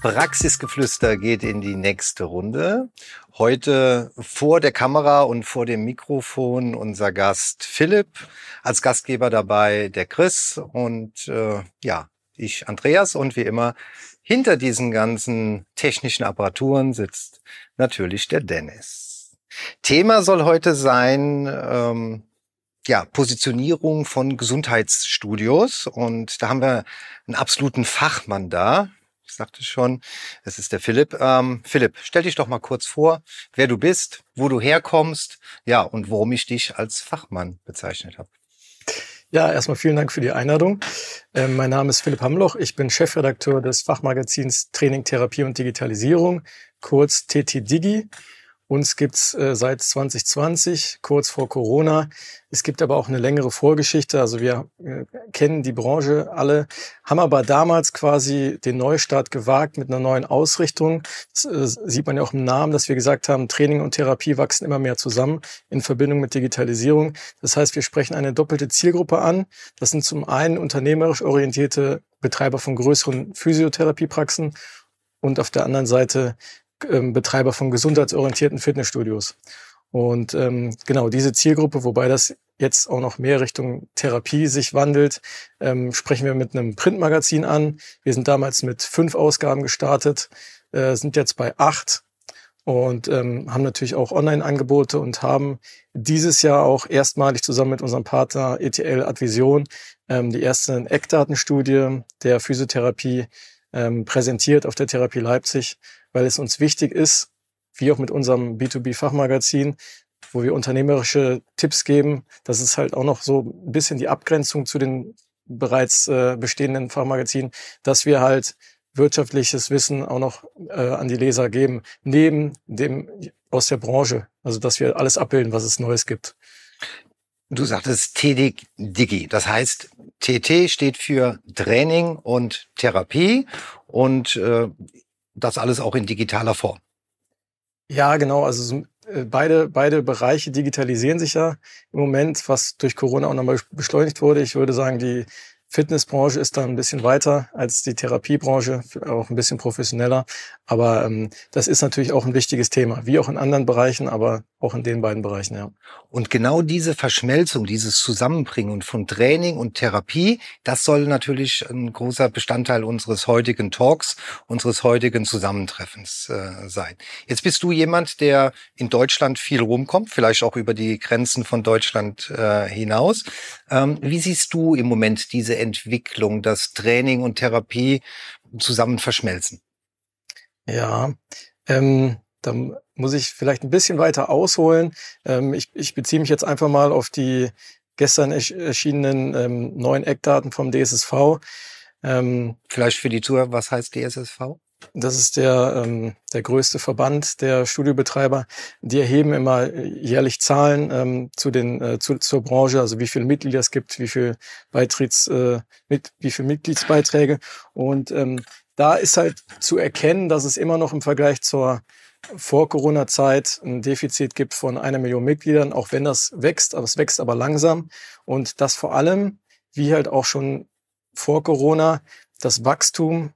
Praxisgeflüster geht in die nächste Runde. Heute vor der Kamera und vor dem Mikrofon unser Gast Philipp. Als Gastgeber dabei der Chris und äh, ja, ich Andreas und wie immer hinter diesen ganzen technischen Apparaturen sitzt natürlich der Dennis. Thema soll heute sein, ähm, ja, Positionierung von Gesundheitsstudios und da haben wir einen absoluten Fachmann da, sagte schon, es ist der Philipp. Ähm, Philipp, stell dich doch mal kurz vor, wer du bist, wo du herkommst, ja, und warum ich dich als Fachmann bezeichnet habe. Ja, erstmal vielen Dank für die Einladung. Ähm, mein Name ist Philipp Hamloch. Ich bin Chefredakteur des Fachmagazins Training, Therapie und Digitalisierung, kurz TT Digi. Uns gibt's äh, seit 2020, kurz vor Corona. Es gibt aber auch eine längere Vorgeschichte. Also wir äh, kennen die Branche alle, haben aber damals quasi den Neustart gewagt mit einer neuen Ausrichtung. Das äh, sieht man ja auch im Namen, dass wir gesagt haben, Training und Therapie wachsen immer mehr zusammen in Verbindung mit Digitalisierung. Das heißt, wir sprechen eine doppelte Zielgruppe an. Das sind zum einen unternehmerisch orientierte Betreiber von größeren Physiotherapiepraxen und auf der anderen Seite Betreiber von gesundheitsorientierten Fitnessstudios. Und ähm, genau diese Zielgruppe, wobei das jetzt auch noch mehr Richtung Therapie sich wandelt, ähm, sprechen wir mit einem Printmagazin an. Wir sind damals mit fünf Ausgaben gestartet, äh, sind jetzt bei acht und ähm, haben natürlich auch Online-Angebote und haben dieses Jahr auch erstmalig zusammen mit unserem Partner ETL Advision ähm, die erste Eckdatenstudie der Physiotherapie ähm, präsentiert auf der Therapie Leipzig weil es uns wichtig ist, wie auch mit unserem B2B-Fachmagazin, wo wir unternehmerische Tipps geben. Das ist halt auch noch so ein bisschen die Abgrenzung zu den bereits äh, bestehenden Fachmagazinen, dass wir halt wirtschaftliches Wissen auch noch äh, an die Leser geben, neben dem aus der Branche. Also dass wir alles abbilden, was es Neues gibt. Du sagtest TD Digi. Das heißt, TT steht für Training und Therapie. Und äh, das alles auch in digitaler Form. Ja, genau. Also äh, beide, beide Bereiche digitalisieren sich ja im Moment, was durch Corona auch nochmal beschleunigt wurde. Ich würde sagen, die Fitnessbranche ist da ein bisschen weiter als die Therapiebranche, auch ein bisschen professioneller. Aber ähm, das ist natürlich auch ein wichtiges Thema, wie auch in anderen Bereichen, aber auch in den beiden Bereichen, ja. Und genau diese Verschmelzung, dieses Zusammenbringen von Training und Therapie, das soll natürlich ein großer Bestandteil unseres heutigen Talks, unseres heutigen Zusammentreffens äh, sein. Jetzt bist du jemand, der in Deutschland viel rumkommt, vielleicht auch über die Grenzen von Deutschland äh, hinaus. Ähm, wie siehst du im Moment diese Entwicklung, dass Training und Therapie zusammen verschmelzen? Ja, ähm, da muss ich vielleicht ein bisschen weiter ausholen. Ähm, ich, ich beziehe mich jetzt einfach mal auf die gestern erschienenen ähm, neuen Eckdaten vom DSSV. Ähm, vielleicht für die Tour, was heißt DSSV? Das ist der, ähm, der größte Verband der Studiobetreiber. Die erheben immer jährlich Zahlen ähm, zu den, äh, zu, zur Branche, also wie viele Mitglieder es gibt, wie viel Beitritts, äh, mit, wie viel Mitgliedsbeiträge. Und ähm, da ist halt zu erkennen, dass es immer noch im Vergleich zur vor-Corona-Zeit ein Defizit gibt von einer Million Mitgliedern, auch wenn das wächst, aber es wächst aber langsam. Und das vor allem, wie halt auch schon vor Corona, das Wachstum,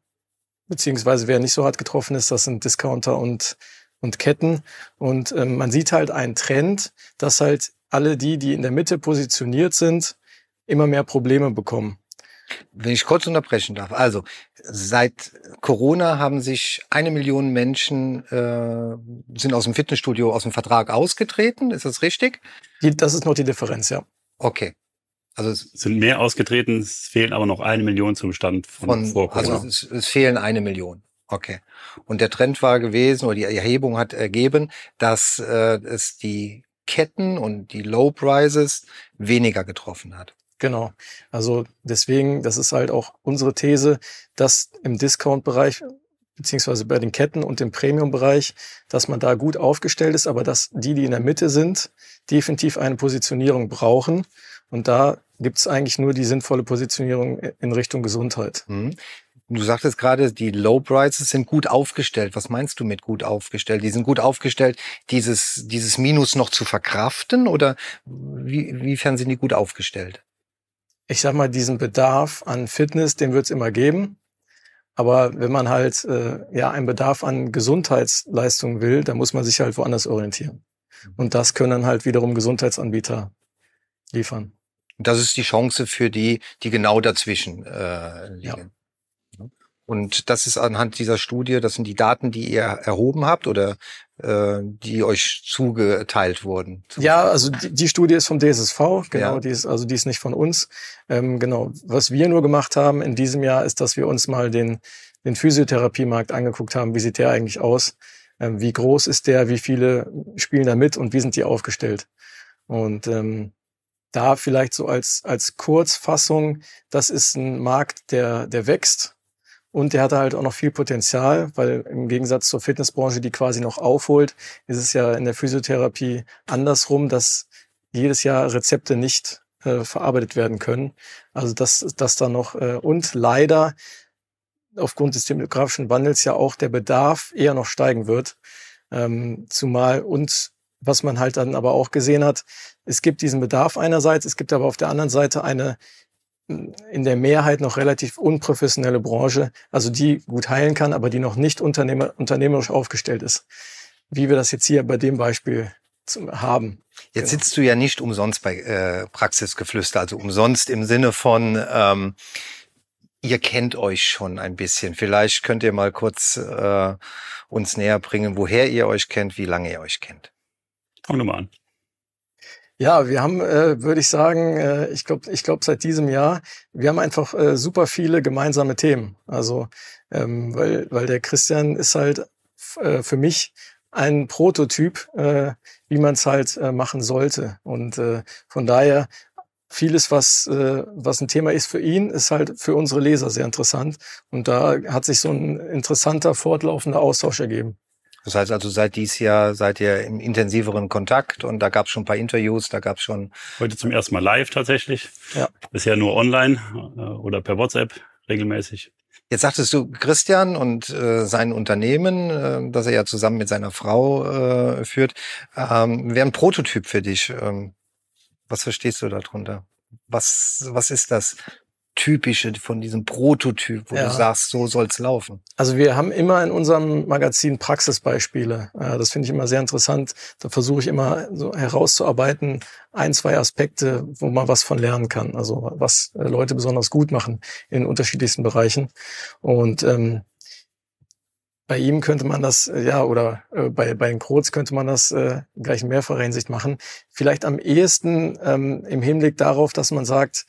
beziehungsweise wer nicht so hart getroffen ist, das sind Discounter und, und Ketten. Und ähm, man sieht halt einen Trend, dass halt alle die, die in der Mitte positioniert sind, immer mehr Probleme bekommen. Wenn ich kurz unterbrechen darf. Also, seit Corona haben sich eine Million Menschen äh, sind aus dem Fitnessstudio aus dem Vertrag ausgetreten. Ist das richtig? Die, das ist noch die Differenz, ja. Okay. Also es sind mehr ausgetreten, es fehlen aber noch eine Million zum Stand von, von vor Corona. Also es, es fehlen eine Million. Okay. Und der Trend war gewesen, oder die Erhebung hat ergeben, dass äh, es die Ketten und die Low Prices weniger getroffen hat. Genau. Also deswegen, das ist halt auch unsere These, dass im Discount-Bereich beziehungsweise bei den Ketten und dem Premium-Bereich, dass man da gut aufgestellt ist, aber dass die, die in der Mitte sind, definitiv eine Positionierung brauchen. Und da gibt es eigentlich nur die sinnvolle Positionierung in Richtung Gesundheit. Mhm. Du sagtest gerade, die Low Prices sind gut aufgestellt. Was meinst du mit gut aufgestellt? Die sind gut aufgestellt, dieses, dieses Minus noch zu verkraften oder wie, wiefern sind die gut aufgestellt? Ich sag mal, diesen Bedarf an Fitness, den wird es immer geben. Aber wenn man halt äh, ja einen Bedarf an Gesundheitsleistungen will, dann muss man sich halt woanders orientieren. Und das können dann halt wiederum Gesundheitsanbieter liefern. Das ist die Chance für die, die genau dazwischen äh, liegen. Ja. Und das ist anhand dieser Studie, das sind die Daten, die ihr erhoben habt oder die euch zugeteilt wurden? Ja, also die, die Studie ist vom DSSV, genau, ja. die ist, also die ist nicht von uns. Ähm, genau, was wir nur gemacht haben in diesem Jahr ist, dass wir uns mal den, den Physiotherapiemarkt angeguckt haben. Wie sieht der eigentlich aus? Ähm, wie groß ist der? Wie viele spielen da mit und wie sind die aufgestellt? Und ähm, da vielleicht so als, als Kurzfassung, das ist ein Markt, der, der wächst und der hat halt auch noch viel Potenzial, weil im Gegensatz zur Fitnessbranche, die quasi noch aufholt, ist es ja in der Physiotherapie andersrum, dass jedes Jahr Rezepte nicht äh, verarbeitet werden können. Also dass das da noch äh, und leider aufgrund des demografischen Wandels ja auch der Bedarf eher noch steigen wird. Ähm, zumal und was man halt dann aber auch gesehen hat, es gibt diesen Bedarf einerseits, es gibt aber auf der anderen Seite eine in der Mehrheit noch relativ unprofessionelle Branche, also die gut heilen kann, aber die noch nicht unternehmer, unternehmerisch aufgestellt ist. Wie wir das jetzt hier bei dem Beispiel haben. Jetzt genau. sitzt du ja nicht umsonst bei äh, Praxisgeflüster, also umsonst im Sinne von, ähm, ihr kennt euch schon ein bisschen. Vielleicht könnt ihr mal kurz äh, uns näher bringen, woher ihr euch kennt, wie lange ihr euch kennt. Fang du mal an. Ja, wir haben, äh, würde ich sagen, äh, ich glaube, ich glaube seit diesem Jahr, wir haben einfach äh, super viele gemeinsame Themen. Also, ähm, weil, weil der Christian ist halt äh, für mich ein Prototyp, äh, wie man es halt äh, machen sollte. Und äh, von daher vieles, was, äh, was ein Thema ist für ihn, ist halt für unsere Leser sehr interessant. Und da hat sich so ein interessanter, fortlaufender Austausch ergeben. Das heißt also, seit dies Jahr seid ihr im intensiveren Kontakt und da gab es schon ein paar Interviews, da gab es schon. Heute zum ersten Mal live tatsächlich. Ja. Bisher nur online äh, oder per WhatsApp regelmäßig. Jetzt sagtest du Christian und äh, sein Unternehmen, äh, das er ja zusammen mit seiner Frau äh, führt, ähm, wäre ein Prototyp für dich. Ähm, was verstehst du darunter? Was, was ist das? Typische von diesem Prototyp, wo ja. du sagst, so soll's laufen? Also wir haben immer in unserem Magazin Praxisbeispiele. Das finde ich immer sehr interessant. Da versuche ich immer so herauszuarbeiten, ein, zwei Aspekte, wo man was von lernen kann. Also was äh, Leute besonders gut machen in unterschiedlichsten Bereichen. Und ähm, bei ihm könnte man das, äh, ja, oder äh, bei, bei den Kroz könnte man das äh, gleich in mehrfacher Hinsicht machen. Vielleicht am ehesten ähm, im Hinblick darauf, dass man sagt,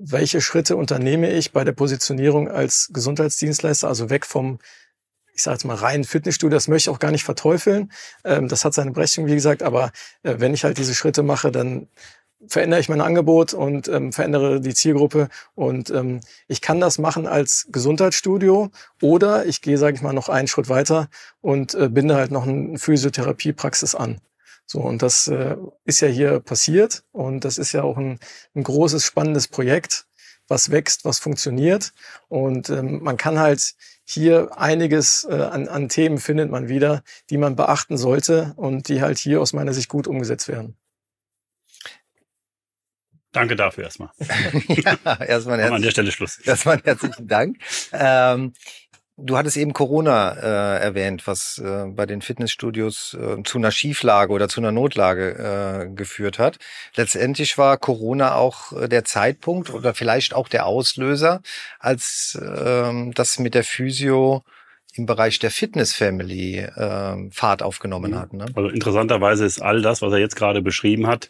welche Schritte unternehme ich bei der Positionierung als Gesundheitsdienstleister, also weg vom, ich sage jetzt mal, reinen Fitnessstudio, das möchte ich auch gar nicht verteufeln. Ähm, das hat seine Berechtigung, wie gesagt, aber äh, wenn ich halt diese Schritte mache, dann verändere ich mein Angebot und ähm, verändere die Zielgruppe. Und ähm, ich kann das machen als Gesundheitsstudio oder ich gehe, sage ich mal, noch einen Schritt weiter und äh, binde halt noch eine Physiotherapiepraxis an. So, und das äh, ist ja hier passiert und das ist ja auch ein, ein großes, spannendes Projekt, was wächst, was funktioniert. Und ähm, man kann halt hier einiges äh, an, an Themen findet man wieder, die man beachten sollte und die halt hier aus meiner Sicht gut umgesetzt werden. Danke dafür erstmal. ja, erstmal an der Stelle Schluss. Erstmal herzlichen Dank. Ähm, Du hattest eben Corona äh, erwähnt, was äh, bei den Fitnessstudios äh, zu einer Schieflage oder zu einer Notlage äh, geführt hat. Letztendlich war Corona auch äh, der Zeitpunkt oder vielleicht auch der Auslöser, als äh, das mit der Physio im Bereich der Fitness Family äh, Fahrt aufgenommen mhm. hat. Ne? Also interessanterweise ist all das, was er jetzt gerade beschrieben hat,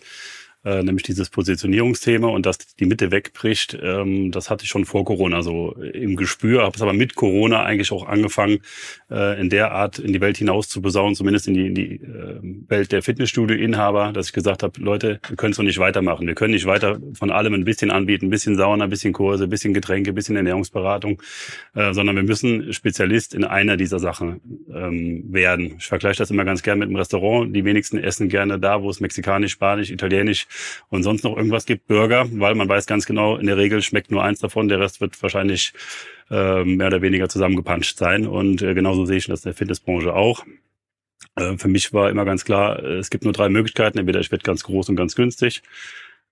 äh, nämlich dieses Positionierungsthema und dass die Mitte wegbricht, ähm, das hatte ich schon vor Corona so im Gespür, habe es aber mit Corona eigentlich auch angefangen, äh, in der Art in die Welt hinaus zu besaunen, zumindest in die, in die äh, Welt der Fitnessstudio-Inhaber, dass ich gesagt habe, Leute, wir können es so nicht weitermachen. Wir können nicht weiter von allem ein bisschen anbieten, ein bisschen Sauna, ein bisschen Kurse, ein bisschen Getränke, ein bisschen Ernährungsberatung, äh, sondern wir müssen Spezialist in einer dieser Sachen ähm, werden. Ich vergleiche das immer ganz gern mit einem Restaurant. Die wenigsten essen gerne da, wo es mexikanisch, spanisch, italienisch und sonst noch irgendwas gibt, Burger, weil man weiß ganz genau, in der Regel schmeckt nur eins davon, der Rest wird wahrscheinlich äh, mehr oder weniger zusammengepanscht sein. Und äh, genauso sehe ich das in der Fitnessbranche auch. Äh, für mich war immer ganz klar, äh, es gibt nur drei Möglichkeiten. Entweder ich werde ganz groß und ganz günstig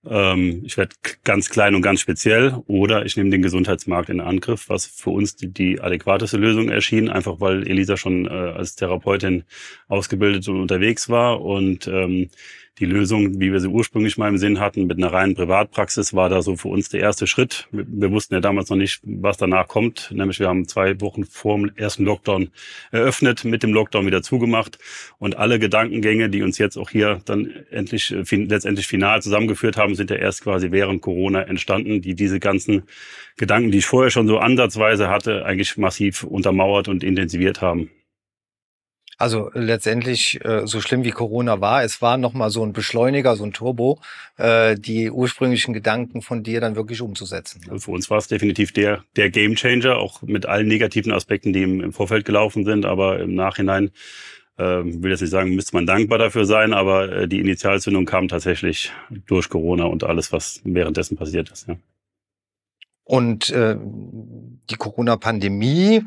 ähm, ich werde ganz klein und ganz speziell oder ich nehme den Gesundheitsmarkt in Angriff, was für uns die, die adäquateste Lösung erschien, einfach weil Elisa schon äh, als Therapeutin ausgebildet und unterwegs war und ähm, die Lösung, wie wir sie ursprünglich mal im Sinn hatten, mit einer reinen Privatpraxis, war da so für uns der erste Schritt. Wir wussten ja damals noch nicht, was danach kommt. Nämlich wir haben zwei Wochen vor dem ersten Lockdown eröffnet, mit dem Lockdown wieder zugemacht. Und alle Gedankengänge, die uns jetzt auch hier dann endlich, äh, letztendlich final zusammengeführt haben, sind ja erst quasi während Corona entstanden, die diese ganzen Gedanken, die ich vorher schon so ansatzweise hatte, eigentlich massiv untermauert und intensiviert haben. Also letztendlich, äh, so schlimm wie Corona war, es war nochmal so ein Beschleuniger, so ein Turbo, äh, die ursprünglichen Gedanken von dir dann wirklich umzusetzen. Also für uns war es definitiv der, der Gamechanger, auch mit allen negativen Aspekten, die im, im Vorfeld gelaufen sind, aber im Nachhinein äh, will jetzt nicht sagen, müsste man dankbar dafür sein, aber äh, die Initialzündung kam tatsächlich durch Corona und alles, was währenddessen passiert ist. Ja. Und äh, die Corona-Pandemie,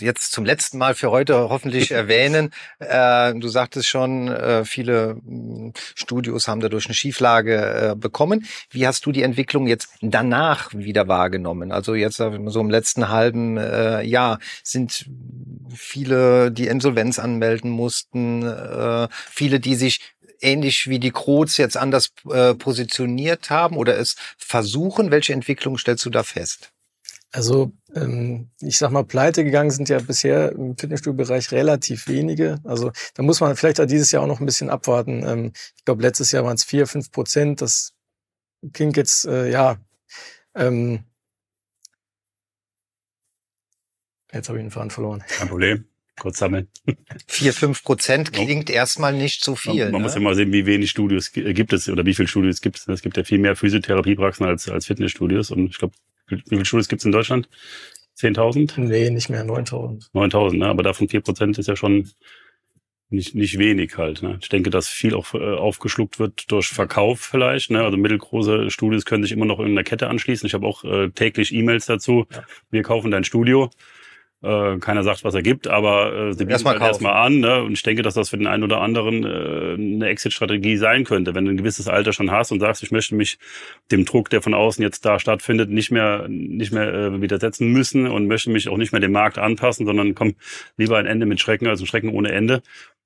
jetzt zum letzten Mal für heute hoffentlich erwähnen, äh, du sagtest schon, äh, viele hm, Studios haben dadurch eine Schieflage äh, bekommen. Wie hast du die Entwicklung jetzt danach wieder wahrgenommen? Also jetzt so im letzten halben äh, Jahr sind viele, die Insolvenz anmelden mussten, äh, viele, die sich ähnlich wie die Kroz jetzt anders äh, positioniert haben oder es versuchen? Welche Entwicklung stellst du da fest? Also ähm, ich sag mal, pleite gegangen sind ja bisher im Fitnessstudio-Bereich relativ wenige. Also da muss man vielleicht auch dieses Jahr auch noch ein bisschen abwarten. Ähm, ich glaube, letztes Jahr waren es vier, fünf Prozent. Das klingt jetzt, äh, ja, ähm, jetzt habe ich den Faden verloren. Kein Problem kurz sammeln. Vier, fünf Prozent klingt erstmal nicht so viel. Man, man ne? muss ja mal sehen, wie wenig Studios gibt es oder wie viele Studios gibt es. Es gibt ja viel mehr Physiotherapiepraxen als, als Fitnessstudios. Und ich glaube, wie viele Studios gibt es in Deutschland? 10.000? Nee, nicht mehr, 9.000. 9.000, ne? aber davon vier Prozent ist ja schon nicht, nicht wenig halt. Ne? Ich denke, dass viel auch äh, aufgeschluckt wird durch Verkauf vielleicht. Ne? Also mittelgroße Studios können sich immer noch irgendeiner Kette anschließen. Ich habe auch äh, täglich E-Mails dazu. Ja. Wir kaufen dein Studio. Äh, keiner sagt, was er gibt, aber äh, sie bieten halt erstmal an. Ne? Und ich denke, dass das für den einen oder anderen äh, eine Exit-Strategie sein könnte. Wenn du ein gewisses Alter schon hast und sagst, ich möchte mich dem Druck, der von außen jetzt da stattfindet, nicht mehr, nicht mehr äh, widersetzen müssen und möchte mich auch nicht mehr dem Markt anpassen, sondern komm lieber ein Ende mit Schrecken als ein Schrecken ohne Ende.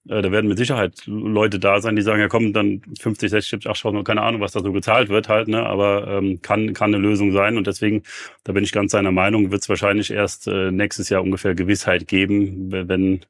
Äh, da werden mit Sicherheit Leute da sein, die sagen, ja komm, dann 50, 60, 80.000, keine Ahnung, was da so gezahlt wird halt, ne? aber ähm, kann, kann eine Lösung sein und deswegen, da bin ich ganz seiner Meinung, wird es wahrscheinlich erst äh, nächstes Jahr ungefähr Gewissheit geben, wenn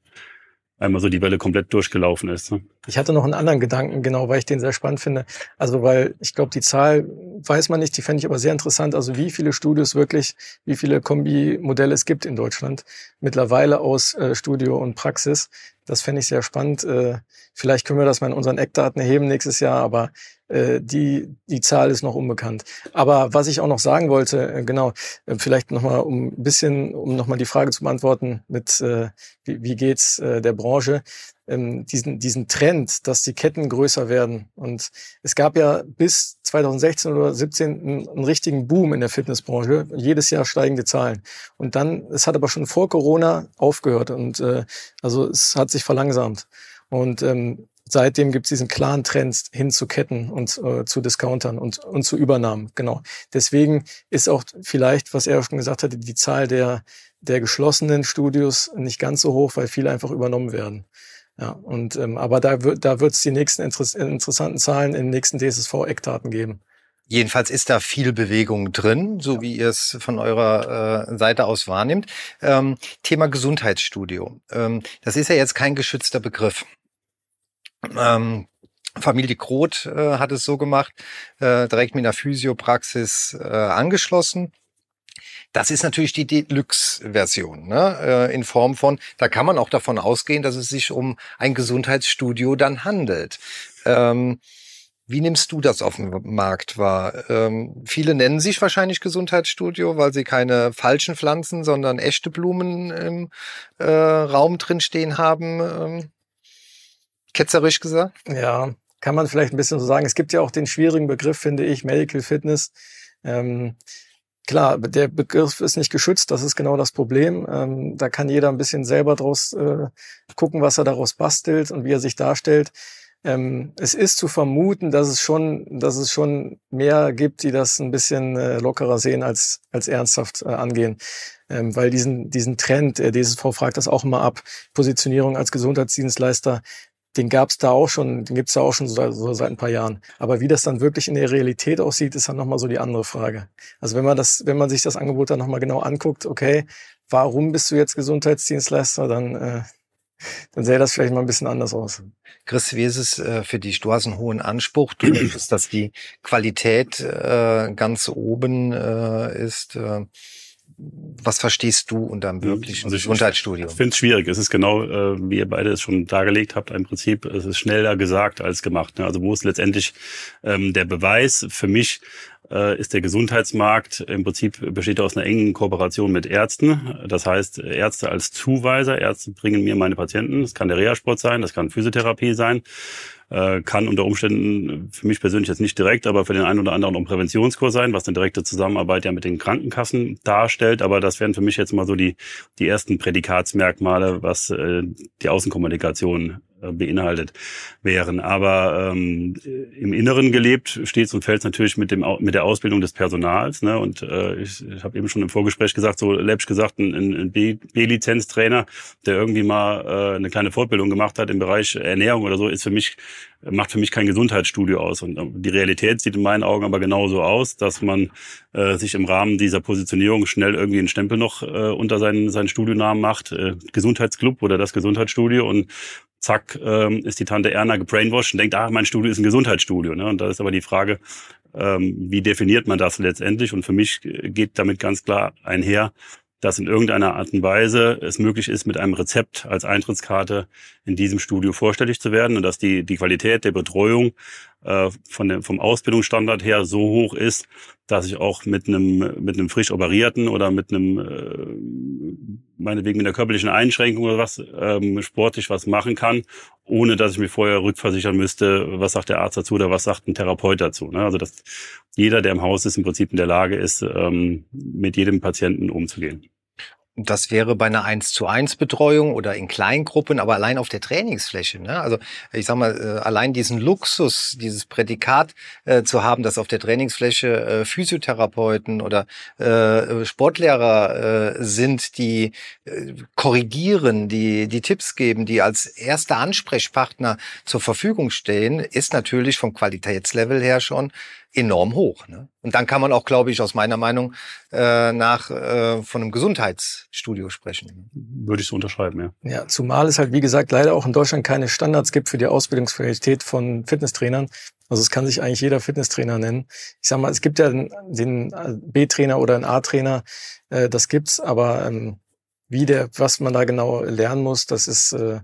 einmal so die Welle komplett durchgelaufen ist. Ne? Ich hatte noch einen anderen Gedanken, genau, weil ich den sehr spannend finde. Also weil ich glaube, die Zahl weiß man nicht, die fände ich aber sehr interessant. Also wie viele Studios wirklich, wie viele Kombi-Modelle es gibt in Deutschland mittlerweile aus äh, Studio und Praxis. Das fände ich sehr spannend. Äh, vielleicht können wir das mal in unseren Eckdaten erheben nächstes Jahr, aber äh, die, die Zahl ist noch unbekannt. Aber was ich auch noch sagen wollte, äh, genau, vielleicht nochmal um ein bisschen, um nochmal die Frage zu beantworten mit, wie, wie geht's der Branche, ähm, diesen, diesen Trend, dass die Ketten größer werden. Und es gab ja bis 2016 oder 2017 einen, einen richtigen Boom in der Fitnessbranche, jedes Jahr steigende Zahlen. Und dann, es hat aber schon vor Corona aufgehört und äh, also es hat sich verlangsamt. Und ähm, seitdem gibt es diesen klaren Trend hin zu Ketten und äh, zu Discountern und, und zu Übernahmen. Genau. Deswegen ist auch vielleicht, was er schon gesagt hatte, die Zahl der, der geschlossenen Studios nicht ganz so hoch, weil viele einfach übernommen werden. Ja, und ähm, aber da wird da wird es die nächsten Interess interessanten Zahlen in den nächsten DSSV-Eckdaten geben. Jedenfalls ist da viel Bewegung drin, so ja. wie ihr es von eurer äh, Seite aus wahrnimmt. Ähm, Thema Gesundheitsstudio. Ähm, das ist ja jetzt kein geschützter Begriff. Ähm, Familie Groth äh, hat es so gemacht, äh, direkt mit einer Physiopraxis äh, angeschlossen. Das ist natürlich die Deluxe-Version, ne? äh, in Form von, da kann man auch davon ausgehen, dass es sich um ein Gesundheitsstudio dann handelt. Ähm, wie nimmst du das auf dem Markt wahr? Ähm, viele nennen sich wahrscheinlich Gesundheitsstudio, weil sie keine falschen Pflanzen, sondern echte Blumen im äh, Raum drin stehen haben. Ähm, ketzerisch gesagt. Ja, kann man vielleicht ein bisschen so sagen. Es gibt ja auch den schwierigen Begriff, finde ich, Medical Fitness. Ähm, klar, der Begriff ist nicht geschützt, das ist genau das Problem. Ähm, da kann jeder ein bisschen selber draus äh, gucken, was er daraus bastelt und wie er sich darstellt. Ähm, es ist zu vermuten, dass es schon, dass es schon mehr gibt, die das ein bisschen äh, lockerer sehen als als ernsthaft äh, angehen, ähm, weil diesen diesen Trend, äh, DSV fragt das auch immer ab, Positionierung als Gesundheitsdienstleister, den gab es da auch schon, den gibt's da auch schon so, so, seit ein paar Jahren. Aber wie das dann wirklich in der Realität aussieht, ist dann nochmal so die andere Frage. Also wenn man das, wenn man sich das Angebot dann nochmal genau anguckt, okay, warum bist du jetzt Gesundheitsdienstleister, dann äh, dann sähe das vielleicht mal ein bisschen anders aus. Chris, wie ist es äh, für dich? Du hast einen hohen Anspruch. Du möchtest, dass die Qualität äh, ganz oben äh, ist. Äh, was verstehst du unter einem wirklichen also Gesundheitsstudium? Ich finde es schwierig. Es ist genau, äh, wie ihr beide es schon dargelegt habt, im Prinzip, es ist schneller gesagt als gemacht. Ne? Also wo ist letztendlich ähm, der Beweis für mich, ist der Gesundheitsmarkt im Prinzip besteht aus einer engen Kooperation mit Ärzten. Das heißt, Ärzte als Zuweiser, Ärzte bringen mir meine Patienten. Das kann der Reha-Sport sein, das kann Physiotherapie sein, äh, kann unter Umständen für mich persönlich jetzt nicht direkt, aber für den einen oder anderen auch ein Präventionskurs sein, was eine direkte Zusammenarbeit ja mit den Krankenkassen darstellt. Aber das wären für mich jetzt mal so die, die ersten Prädikatsmerkmale, was äh, die Außenkommunikation äh, beinhaltet wären. Aber ähm, im Inneren gelebt steht und fällt natürlich mit dem mit der Ausbildung des Personals. Ne? Und äh, ich, ich habe eben schon im Vorgespräch gesagt, so läppisch gesagt, ein, ein B-Lizenztrainer, der irgendwie mal äh, eine kleine Fortbildung gemacht hat im Bereich Ernährung oder so, ist für mich macht für mich kein Gesundheitsstudio aus. Und äh, die Realität sieht in meinen Augen aber genauso aus, dass man äh, sich im Rahmen dieser Positionierung schnell irgendwie einen Stempel noch äh, unter seinen, seinen Studionamen macht, äh, Gesundheitsclub oder das Gesundheitsstudio und zack, ähm, ist die Tante Erna gebrainwashed und denkt, ah, mein Studio ist ein Gesundheitsstudio. Ne? Und da ist aber die Frage, ähm, wie definiert man das letztendlich? Und für mich geht damit ganz klar einher, dass in irgendeiner Art und Weise es möglich ist, mit einem Rezept als Eintrittskarte in diesem Studio vorstellig zu werden und dass die, die Qualität der Betreuung äh, von dem, vom Ausbildungsstandard her so hoch ist, dass ich auch mit einem, mit einem frisch operierten oder mit einem, äh, meinetwegen mit einer körperlichen Einschränkung oder was, ähm, sportlich was machen kann, ohne dass ich mir vorher rückversichern müsste, was sagt der Arzt dazu oder was sagt ein Therapeut dazu. Ne? Also dass jeder, der im Haus ist, im Prinzip in der Lage ist, ähm, mit jedem Patienten umzugehen. Das wäre bei einer 1 zu 1 Betreuung oder in Kleingruppen, aber allein auf der Trainingsfläche. Ne? Also ich sag mal, äh, allein diesen Luxus, dieses Prädikat äh, zu haben, dass auf der Trainingsfläche äh, Physiotherapeuten oder äh, Sportlehrer äh, sind, die äh, korrigieren, die die Tipps geben, die als erster Ansprechpartner zur Verfügung stehen, ist natürlich vom Qualitätslevel her schon enorm hoch. Ne? Und dann kann man auch, glaube ich, aus meiner Meinung äh, nach äh, von einem Gesundheitsstudio sprechen. Würde ich so unterschreiben, ja. Ja, zumal es halt, wie gesagt, leider auch in Deutschland keine Standards gibt für die Ausbildungsqualität von Fitnesstrainern. Also es kann sich eigentlich jeder Fitnesstrainer nennen. Ich sag mal, es gibt ja den, den B-Trainer oder einen A-Trainer, äh, das gibt's, aber ähm, wie der, was man da genau lernen muss, das ist äh,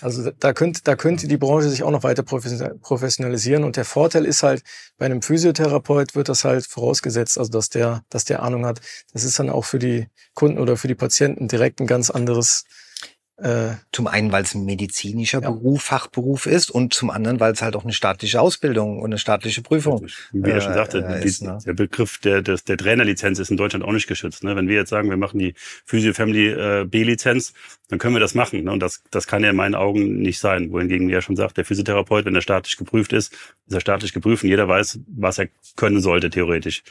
also da könnte, da könnte die Branche sich auch noch weiter professionalisieren. Und der Vorteil ist halt, bei einem Physiotherapeut wird das halt vorausgesetzt, also dass der, dass der Ahnung hat. Das ist dann auch für die Kunden oder für die Patienten direkt ein ganz anderes äh, zum einen, weil es ein medizinischer ja. Beruf, Fachberuf ist und zum anderen, weil es halt auch eine staatliche Ausbildung und eine staatliche Prüfung Wie er schon sagte, äh, ist, ne? der Begriff der, der, der Trainerlizenz ist in Deutschland auch nicht geschützt. Ne? Wenn wir jetzt sagen, wir machen die Physio Family äh, B-Lizenz, dann können wir das machen. Ne? Und das, das kann ja in meinen Augen nicht sein. Wohingegen, wie er schon sagt, der Physiotherapeut, wenn er staatlich geprüft ist, ist er staatlich geprüft und jeder weiß, was er können sollte, theoretisch.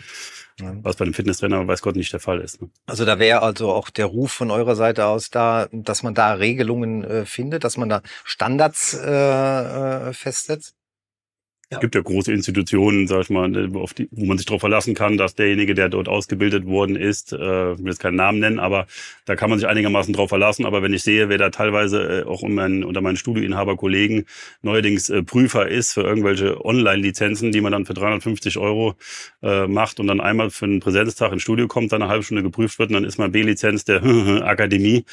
Was bei einem Fitnesstrainer weiß Gott nicht der Fall ist. Ne? Also da wäre also auch der Ruf von eurer Seite aus da, dass man da Regelungen äh, findet, dass man da Standards äh, äh, festsetzt? Ja. Es gibt ja große Institutionen, sag ich mal, die, wo man sich darauf verlassen kann, dass derjenige, der dort ausgebildet worden ist, äh, will jetzt keinen Namen nennen, aber da kann man sich einigermaßen drauf verlassen. Aber wenn ich sehe, wer da teilweise äh, auch um mein, unter meinen Studioinhaber-Kollegen neuerdings äh, Prüfer ist für irgendwelche Online-Lizenzen, die man dann für 350 Euro äh, macht und dann einmal für einen Präsenztag ins Studio kommt, dann eine halbe Stunde geprüft wird und dann ist man B-Lizenz der Akademie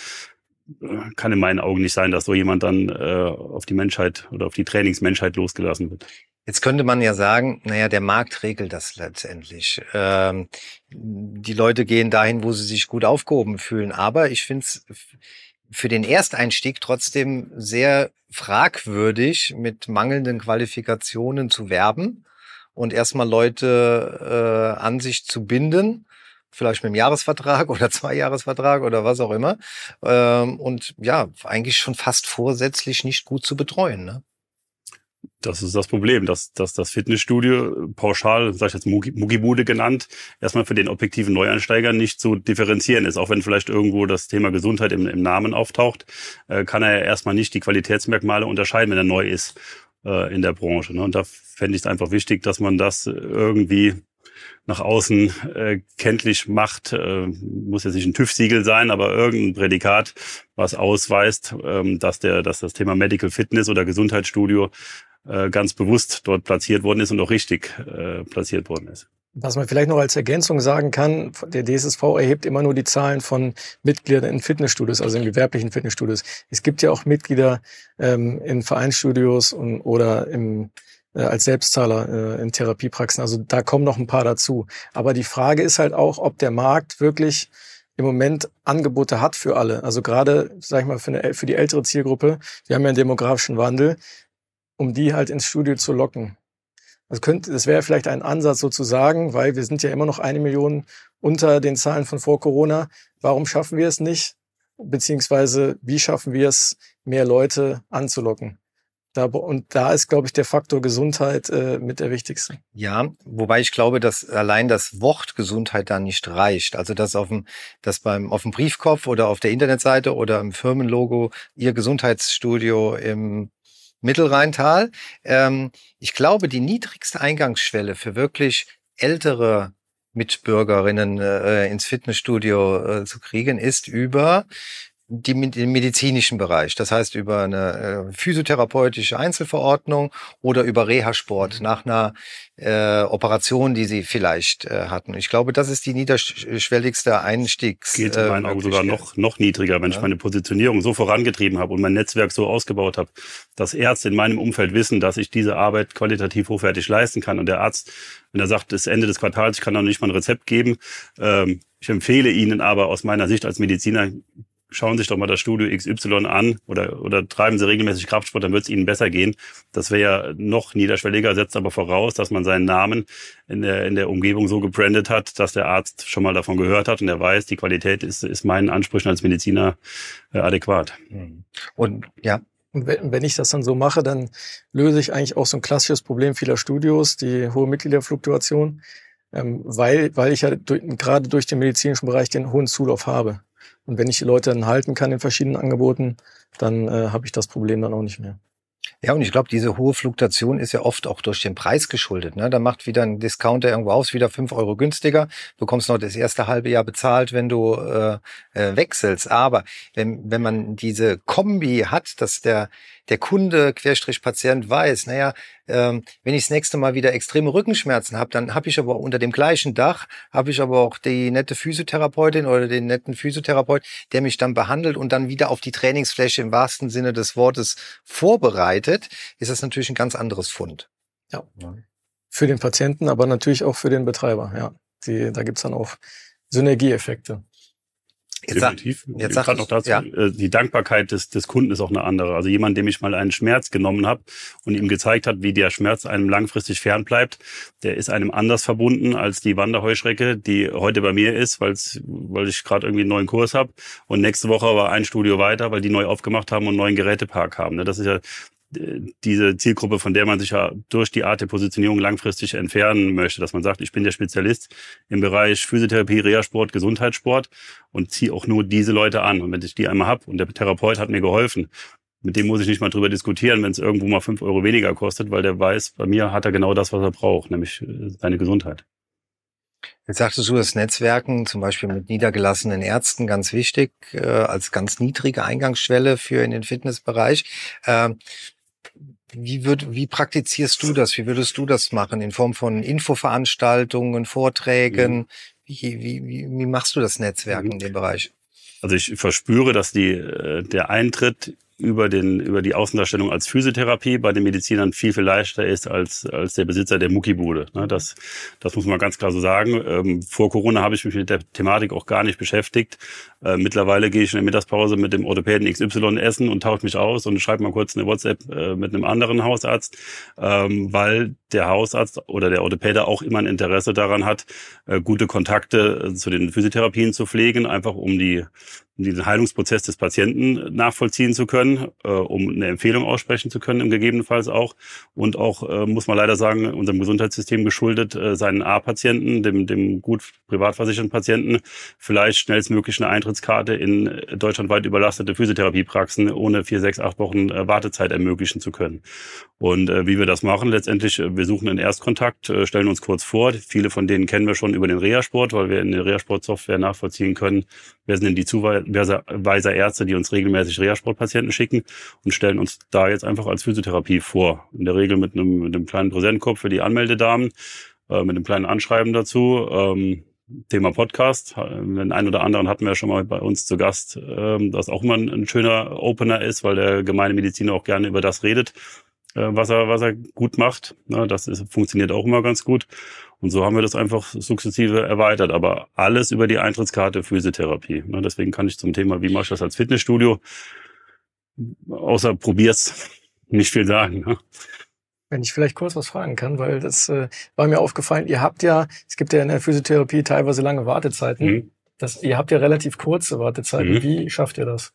kann in meinen Augen nicht sein, dass so jemand dann äh, auf die Menschheit oder auf die Trainingsmenschheit losgelassen wird. Jetzt könnte man ja sagen, naja, der Markt regelt das letztendlich. Ähm, die Leute gehen dahin, wo sie sich gut aufgehoben fühlen. Aber ich finde es für den Ersteinstieg trotzdem sehr fragwürdig, mit mangelnden Qualifikationen zu werben und erstmal Leute äh, an sich zu binden vielleicht mit einem Jahresvertrag oder zwei Jahresvertrag oder was auch immer. Ähm, und ja, eigentlich schon fast vorsätzlich nicht gut zu betreuen. Ne? Das ist das Problem, dass, dass das Fitnessstudio pauschal, sag ich jetzt Mugibude genannt, erstmal für den objektiven Neueinsteiger nicht zu differenzieren ist. Auch wenn vielleicht irgendwo das Thema Gesundheit im, im Namen auftaucht, äh, kann er ja erstmal nicht die Qualitätsmerkmale unterscheiden, wenn er neu ist äh, in der Branche. Ne? Und da fände ich es einfach wichtig, dass man das irgendwie nach außen äh, kenntlich macht, äh, muss jetzt nicht ein TÜV-Siegel sein, aber irgendein Prädikat, was ausweist, ähm, dass der, dass das Thema Medical Fitness oder Gesundheitsstudio äh, ganz bewusst dort platziert worden ist und auch richtig äh, platziert worden ist. Was man vielleicht noch als Ergänzung sagen kann, der DSSV erhebt immer nur die Zahlen von Mitgliedern in Fitnessstudios, also in gewerblichen Fitnessstudios. Es gibt ja auch Mitglieder ähm, in Vereinsstudios und, oder im, äh, als Selbstzahler äh, in Therapiepraxen. Also da kommen noch ein paar dazu. Aber die Frage ist halt auch, ob der Markt wirklich im Moment Angebote hat für alle. Also gerade, sag ich mal, für, eine, für die ältere Zielgruppe. Wir haben ja einen demografischen Wandel um die halt ins Studio zu locken. Das könnte, das wäre vielleicht ein Ansatz sozusagen, weil wir sind ja immer noch eine Million unter den Zahlen von vor Corona. Warum schaffen wir es nicht? Beziehungsweise wie schaffen wir es, mehr Leute anzulocken? Da, und da ist, glaube ich, der Faktor Gesundheit äh, mit der wichtigste. Ja, wobei ich glaube, dass allein das Wort Gesundheit da nicht reicht. Also dass auf dem, dass beim auf dem Briefkopf oder auf der Internetseite oder im Firmenlogo Ihr Gesundheitsstudio im Mittelrheintal. Ähm, ich glaube, die niedrigste Eingangsschwelle für wirklich ältere Mitbürgerinnen äh, ins Fitnessstudio äh, zu kriegen, ist über die, den medizinischen Bereich. Das heißt über eine äh, physiotherapeutische Einzelverordnung oder über Reha-Sport mhm. nach einer äh, Operation, die sie vielleicht äh, hatten. Ich glaube, das ist die niederschwelligste Einstiegs. Geht in meinen Augen sogar noch, noch niedriger, wenn ja. ich meine Positionierung so vorangetrieben habe und mein Netzwerk so ausgebaut habe, dass Ärzte in meinem Umfeld wissen, dass ich diese Arbeit qualitativ hochwertig leisten kann. Und der Arzt, wenn er sagt, es Ende des Quartals, ich kann noch nicht mal ein Rezept geben, ähm, ich empfehle Ihnen aber aus meiner Sicht als Mediziner, schauen sich doch mal das Studio XY an oder, oder treiben Sie regelmäßig Kraftsport, dann wird es Ihnen besser gehen. Das wäre ja noch niederschwelliger, setzt aber voraus, dass man seinen Namen in der, in der Umgebung so gebrandet hat, dass der Arzt schon mal davon gehört hat und er weiß, die Qualität ist, ist meinen Ansprüchen als Mediziner äh, adäquat. Mhm. Und ja, und wenn ich das dann so mache, dann löse ich eigentlich auch so ein klassisches Problem vieler Studios, die hohe Mitgliederfluktuation, ähm, weil, weil ich ja durch, gerade durch den medizinischen Bereich den hohen Zulauf habe. Und wenn ich die Leute dann halten kann in verschiedenen Angeboten, dann äh, habe ich das Problem dann auch nicht mehr. Ja, und ich glaube, diese hohe Fluktuation ist ja oft auch durch den Preis geschuldet. Ne? Da macht wieder ein Discounter irgendwo aus, wieder fünf Euro günstiger, bekommst noch das erste halbe Jahr bezahlt, wenn du äh, äh, wechselst. Aber wenn, wenn man diese Kombi hat, dass der der Kunde, Querstrich Patient weiß, naja, ähm, wenn ich das nächste Mal wieder extreme Rückenschmerzen habe, dann habe ich aber unter dem gleichen Dach, habe ich aber auch die nette Physiotherapeutin oder den netten Physiotherapeut, der mich dann behandelt und dann wieder auf die Trainingsfläche im wahrsten Sinne des Wortes vorbereitet, ist das natürlich ein ganz anderes Fund. Ja. Für den Patienten, aber natürlich auch für den Betreiber, ja. Die, da gibt's dann auch Synergieeffekte. Jetzt Definitiv. Sag, jetzt sag noch dazu, ja. Äh, die Dankbarkeit des, des Kunden ist auch eine andere. Also jemand, dem ich mal einen Schmerz genommen habe und ihm gezeigt hat, wie der Schmerz einem langfristig fernbleibt, der ist einem anders verbunden als die Wanderheuschrecke, die heute bei mir ist, weil's, weil ich gerade irgendwie einen neuen Kurs habe und nächste Woche war ein Studio weiter, weil die neu aufgemacht haben und einen neuen Gerätepark haben. Ne? Das ist ja diese Zielgruppe, von der man sich ja durch die Art der Positionierung langfristig entfernen möchte, dass man sagt, ich bin der Spezialist im Bereich Physiotherapie, Reha-Sport, Gesundheitssport und ziehe auch nur diese Leute an. Und wenn ich die einmal habe und der Therapeut hat mir geholfen, mit dem muss ich nicht mal drüber diskutieren, wenn es irgendwo mal fünf Euro weniger kostet, weil der weiß, bei mir hat er genau das, was er braucht, nämlich äh, seine Gesundheit. Jetzt sagtest du, das Netzwerken zum Beispiel mit niedergelassenen Ärzten ganz wichtig, äh, als ganz niedrige Eingangsschwelle für in den Fitnessbereich. Ähm, wie, würd, wie praktizierst du das? Wie würdest du das machen? In Form von Infoveranstaltungen, Vorträgen? Mhm. Wie, wie, wie, wie machst du das Netzwerken mhm. in dem Bereich? Also ich verspüre, dass die, äh, der Eintritt über, den, über die Außendarstellung als Physiotherapie bei den Medizinern viel, viel leichter ist als, als der Besitzer der Muckibude. Ne, das, das muss man ganz klar so sagen. Ähm, vor Corona habe ich mich mit der Thematik auch gar nicht beschäftigt. Äh, mittlerweile gehe ich in der Mittagspause mit dem Orthopäden XY essen und tausche mich aus und schreibe mal kurz eine WhatsApp äh, mit einem anderen Hausarzt, ähm, weil der Hausarzt oder der Orthopäde auch immer ein Interesse daran hat, äh, gute Kontakte zu den Physiotherapien zu pflegen, einfach um die diesen Heilungsprozess des Patienten nachvollziehen zu können, äh, um eine Empfehlung aussprechen zu können, im gegebenenfalls auch. Und auch, äh, muss man leider sagen, unserem Gesundheitssystem geschuldet, äh, seinen A-Patienten, dem, dem gut privat versicherten Patienten, vielleicht schnellstmöglich eine Eintrittskarte in deutschlandweit überlastete Physiotherapiepraxen ohne vier, sechs, acht Wochen äh, Wartezeit ermöglichen zu können. Und äh, wie wir das machen, letztendlich, äh, wir suchen einen Erstkontakt, stellen uns kurz vor. Viele von denen kennen wir schon über den Reha-Sport, weil wir in der Reha-Sport-Software nachvollziehen können, wer sind denn die Zuweiser Ärzte, die uns regelmäßig Reha-Sportpatienten schicken und stellen uns da jetzt einfach als Physiotherapie vor. In der Regel mit einem, mit einem kleinen Präsentkopf für die Anmeldedamen, mit einem kleinen Anschreiben dazu. Ähm, Thema Podcast. Den einen oder anderen hatten wir schon mal bei uns zu Gast, ähm, das auch immer ein, schöner Opener ist, weil der gemeine Mediziner auch gerne über das redet, äh, was er, was er gut macht. Das ist, funktioniert auch immer ganz gut. Und so haben wir das einfach sukzessive erweitert. Aber alles über die Eintrittskarte Physiotherapie. Deswegen kann ich zum Thema, wie mache ich das als Fitnessstudio, außer probier's, nicht viel sagen. Wenn ich vielleicht kurz was fragen kann, weil das äh, war mir aufgefallen, ihr habt ja, es gibt ja in der Physiotherapie teilweise lange Wartezeiten. Mhm. Das, ihr habt ja relativ kurze Wartezeiten. Mhm. Wie schafft ihr das?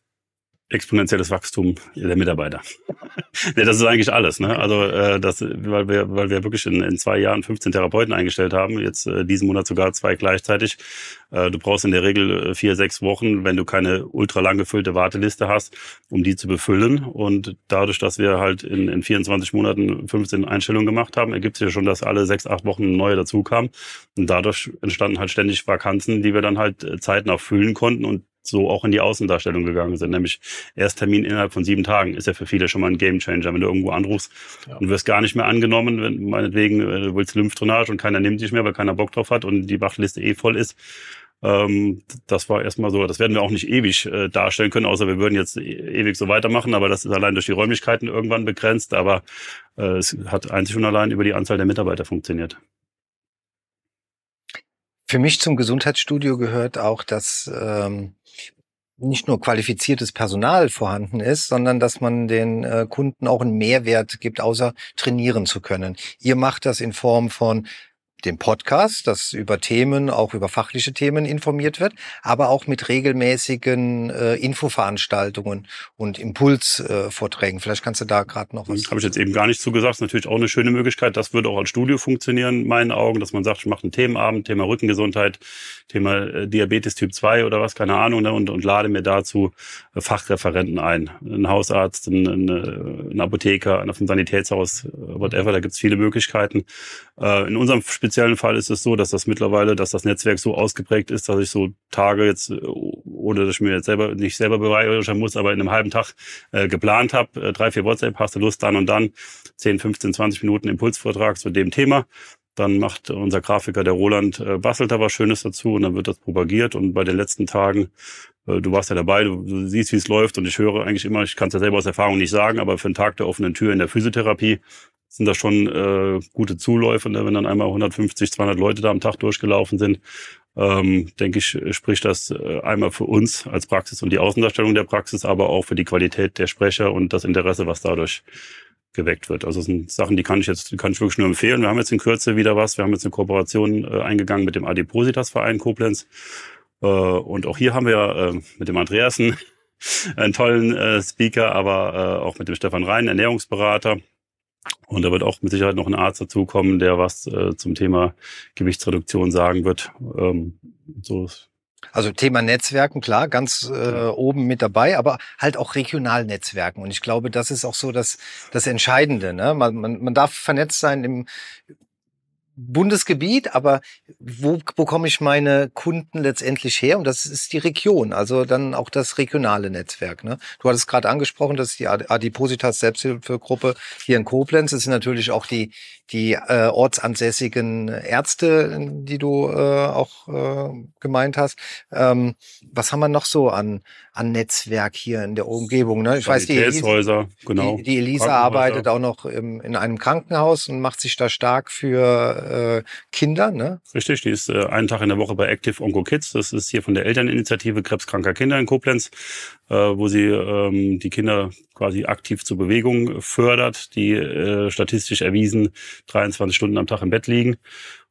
Exponentielles Wachstum der Mitarbeiter. ja, das ist eigentlich alles. Ne? Also äh, das, weil wir, weil wir wirklich in, in zwei Jahren 15 Therapeuten eingestellt haben, jetzt äh, diesen Monat sogar zwei gleichzeitig. Äh, du brauchst in der Regel äh, vier, sechs Wochen, wenn du keine ultra lang gefüllte Warteliste hast, um die zu befüllen. Und dadurch, dass wir halt in, in 24 Monaten 15 Einstellungen gemacht haben, ergibt sich ja schon, dass alle sechs, acht Wochen neue dazu kamen. Und dadurch entstanden halt ständig Vakanzen, die wir dann halt äh, zeitnah füllen konnten und so auch in die Außendarstellung gegangen sind. Nämlich Ersttermin innerhalb von sieben Tagen ist ja für viele schon mal ein Gamechanger, wenn du irgendwo anrufst ja. und wirst gar nicht mehr angenommen, wenn meinetwegen äh, du willst Lymphdrainage und keiner nimmt dich mehr, weil keiner Bock drauf hat und die Wachtliste eh voll ist. Ähm, das war erstmal so, das werden wir auch nicht ewig äh, darstellen können, außer wir würden jetzt e ewig so weitermachen, aber das ist allein durch die Räumlichkeiten irgendwann begrenzt, aber äh, es hat einzig und allein über die Anzahl der Mitarbeiter funktioniert. Für mich zum Gesundheitsstudio gehört auch, dass ähm, nicht nur qualifiziertes Personal vorhanden ist, sondern dass man den äh, Kunden auch einen Mehrwert gibt, außer trainieren zu können. Ihr macht das in Form von dem Podcast, das über Themen, auch über fachliche Themen informiert wird, aber auch mit regelmäßigen äh, Infoveranstaltungen und Impulsvorträgen. Äh, Vielleicht kannst du da gerade noch was. Habe ich jetzt eben gar nicht zugesagt. Ist natürlich auch eine schöne Möglichkeit. Das würde auch als Studio funktionieren, in meinen Augen, dass man sagt, ich mache einen Themenabend, Thema Rückengesundheit, Thema äh, Diabetes Typ 2 oder was, keine Ahnung, ne, und, und lade mir dazu äh, Fachreferenten ein. Ein Hausarzt, ein, ein, äh, ein Apotheker, ein Sanitätshaus, whatever, da gibt's viele Möglichkeiten. Äh, in unserem speziellen Fall ist es so, dass das mittlerweile, dass das Netzwerk so ausgeprägt ist, dass ich so Tage jetzt, ohne dass ich mir jetzt selber nicht selber beweihräuchern muss, aber in einem halben Tag äh, geplant habe, äh, drei, vier WhatsApp, hast du Lust dann und dann, 10, 15, 20 Minuten Impulsvortrag zu dem Thema. Dann macht unser Grafiker, der Roland, äh, bastelt da was Schönes dazu und dann wird das propagiert. Und bei den letzten Tagen, äh, du warst ja dabei, du, du siehst, wie es läuft und ich höre eigentlich immer, ich kann es ja selber aus Erfahrung nicht sagen, aber für einen Tag der offenen Tür in der Physiotherapie sind das schon äh, gute Zuläufe, ne? wenn dann einmal 150, 200 Leute da am Tag durchgelaufen sind. Ähm, denke ich, spricht das äh, einmal für uns als Praxis und die Außendarstellung der Praxis, aber auch für die Qualität der Sprecher und das Interesse, was dadurch geweckt wird. Also das sind Sachen, die kann ich jetzt, kann ich wirklich nur empfehlen. Wir haben jetzt in Kürze wieder was. Wir haben jetzt eine Kooperation äh, eingegangen mit dem Adipositas Verein Koblenz. Äh, und auch hier haben wir äh, mit dem Andreasen einen tollen äh, Speaker, aber äh, auch mit dem Stefan Rhein, Ernährungsberater. Und da wird auch mit Sicherheit noch ein Arzt dazukommen, der was äh, zum Thema Gewichtsreduktion sagen wird. Ähm, so Also Thema Netzwerken, klar, ganz äh, oben mit dabei, aber halt auch Regionalnetzwerken. Und ich glaube, das ist auch so das, das Entscheidende. Ne? Man, man, man darf vernetzt sein im Bundesgebiet, aber wo bekomme ich meine Kunden letztendlich her? Und das ist die Region, also dann auch das regionale Netzwerk. Ne? Du hattest gerade angesprochen, dass die Adipositas Selbsthilfegruppe hier in Koblenz, das sind natürlich auch die, die äh, ortsansässigen Ärzte, die du äh, auch äh, gemeint hast. Ähm, was haben wir noch so an, an Netzwerk hier in der Umgebung? Ne? Ich weiß, die Elisa, genau. die, die Elisa arbeitet auch noch im, in einem Krankenhaus und macht sich da stark für äh, Kinder. Ne? Richtig, die ist äh, einen Tag in der Woche bei Active Onco Kids. Das ist hier von der Elterninitiative Krebskranker Kinder in Koblenz, äh, wo sie ähm, die Kinder quasi aktiv zur Bewegung fördert, die äh, statistisch erwiesen 23 Stunden am Tag im Bett liegen.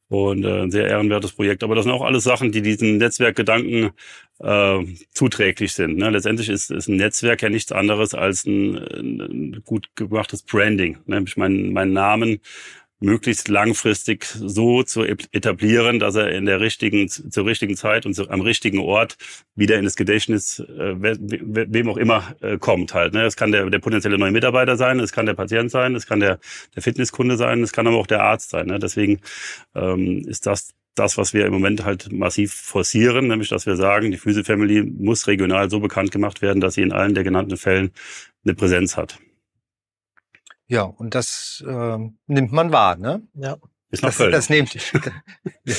Und äh, ein sehr ehrenwertes Projekt. Aber das sind auch alles Sachen, die diesen Netzwerkgedanken äh, zuträglich sind. Ne? Letztendlich ist, ist ein Netzwerk ja nichts anderes als ein, ein gut gemachtes Branding. Nämlich mein, mein Namen möglichst langfristig so zu etablieren, dass er in der richtigen, zur richtigen Zeit und zu, am richtigen Ort wieder in das Gedächtnis, äh, wem auch immer äh, kommt halt. Ne? Kann der, der potenzielle neue Mitarbeiter sein, es kann der Patient sein, es kann der, der Fitnesskunde sein, es kann aber auch der Arzt sein. Ne? Deswegen ähm, ist das das, was wir im Moment halt massiv forcieren, nämlich dass wir sagen, die Physio Family muss regional so bekannt gemacht werden, dass sie in allen der genannten Fällen eine Präsenz hat. Ja, und das äh, nimmt man wahr, ne? Ja. Ist noch das, das nimmt.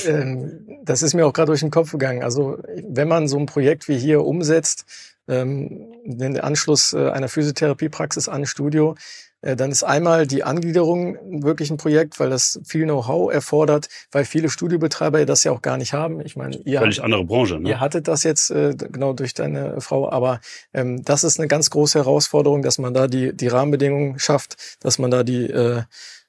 Ähm, das ist mir auch gerade durch den Kopf gegangen. Also wenn man so ein Projekt wie hier umsetzt, ähm, den Anschluss äh, einer Physiotherapiepraxis an ein Studio, dann ist einmal die Angliederung wirklich ein Projekt, weil das viel Know-how erfordert, weil viele Studiobetreiber das ja auch gar nicht haben. Ich meine, ihr völlig hattet, andere Branche. Ne? Ihr hattet das jetzt äh, genau durch deine Frau, aber ähm, das ist eine ganz große Herausforderung, dass man da die die Rahmenbedingungen schafft, dass man da die äh,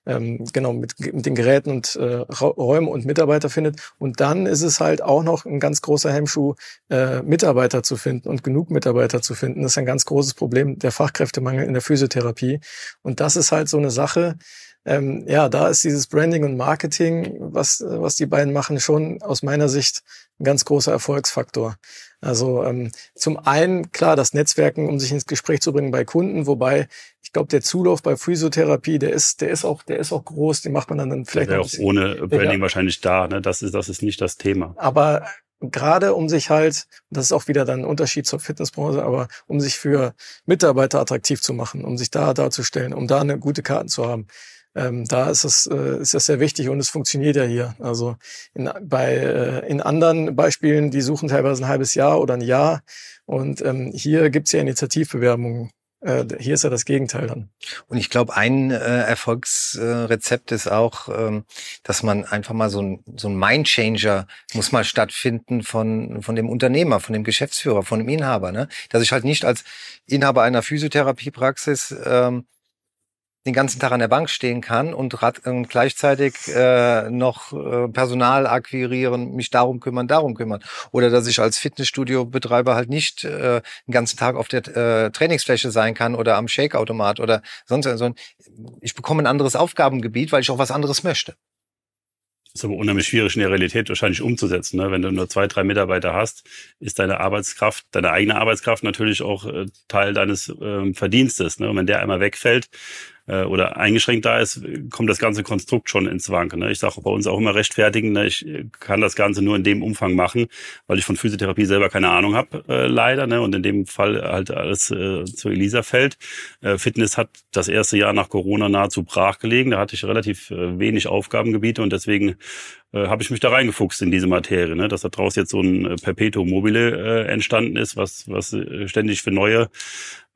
ähm, genau mit, mit den Geräten und äh, Räumen und Mitarbeiter findet. Und dann ist es halt auch noch ein ganz großer Hemmschuh, äh, Mitarbeiter zu finden und genug Mitarbeiter zu finden. Das ist ein ganz großes Problem, der Fachkräftemangel in der Physiotherapie. Und das ist halt so eine Sache, ähm, ja, da ist dieses Branding und Marketing, was, was die beiden machen, schon aus meiner Sicht ein ganz großer Erfolgsfaktor. Also ähm, zum einen, klar, das Netzwerken, um sich ins Gespräch zu bringen bei Kunden, wobei ich glaube, der Zulauf bei Physiotherapie, der ist, der ist auch, der ist auch groß, den macht man dann, vielleicht. Der wäre auch ohne Branding ja. wahrscheinlich da, ne? Das ist, das ist nicht das Thema. Aber gerade um sich halt, das ist auch wieder dann ein Unterschied zur Fitnessbranche, aber um sich für Mitarbeiter attraktiv zu machen, um sich da darzustellen, um da eine gute Karten zu haben, ähm, da ist es äh, ist das sehr wichtig und es funktioniert ja hier. Also in, bei äh, in anderen Beispielen, die suchen teilweise ein halbes Jahr oder ein Jahr und ähm, hier gibt's ja Initiativbewerbungen. Äh, hier ist ja das Gegenteil dann. Und ich glaube, ein äh, Erfolgsrezept ist auch, ähm, dass man einfach mal so ein, so ein Mindchanger muss mal stattfinden von, von dem Unternehmer, von dem Geschäftsführer, von dem Inhaber. Ne? Dass ich halt nicht als Inhaber einer Physiotherapiepraxis ähm, den ganzen Tag an der Bank stehen kann und, und gleichzeitig äh, noch äh, Personal akquirieren, mich darum kümmern, darum kümmern. Oder dass ich als Fitnessstudio-Betreiber halt nicht äh, den ganzen Tag auf der äh, Trainingsfläche sein kann oder am Shake-Automat oder sonst was. Ich bekomme ein anderes Aufgabengebiet, weil ich auch was anderes möchte. Ist aber unheimlich schwierig in der Realität wahrscheinlich umzusetzen. Ne? Wenn du nur zwei, drei Mitarbeiter hast, ist deine Arbeitskraft, deine eigene Arbeitskraft natürlich auch äh, Teil deines äh, Verdienstes. Ne? Und wenn der einmal wegfällt, äh, oder eingeschränkt da ist, kommt das ganze Konstrukt schon ins Wanken. Ne? Ich sage bei uns auch immer rechtfertigen, ne? ich kann das Ganze nur in dem Umfang machen, weil ich von Physiotherapie selber keine Ahnung habe, äh, leider. Ne? Und in dem Fall halt alles äh, zu Elisa fällt. Äh, Fitness hat das erste Jahr nach Corona nahezu brach gelegen. Da hatte ich relativ äh, wenig Aufgabengebiete und deswegen äh, habe ich mich da reingefuchst in diese Materie, ne? dass da draus jetzt so ein äh, Perpetuum mobile äh, entstanden ist, was, was äh, ständig für neue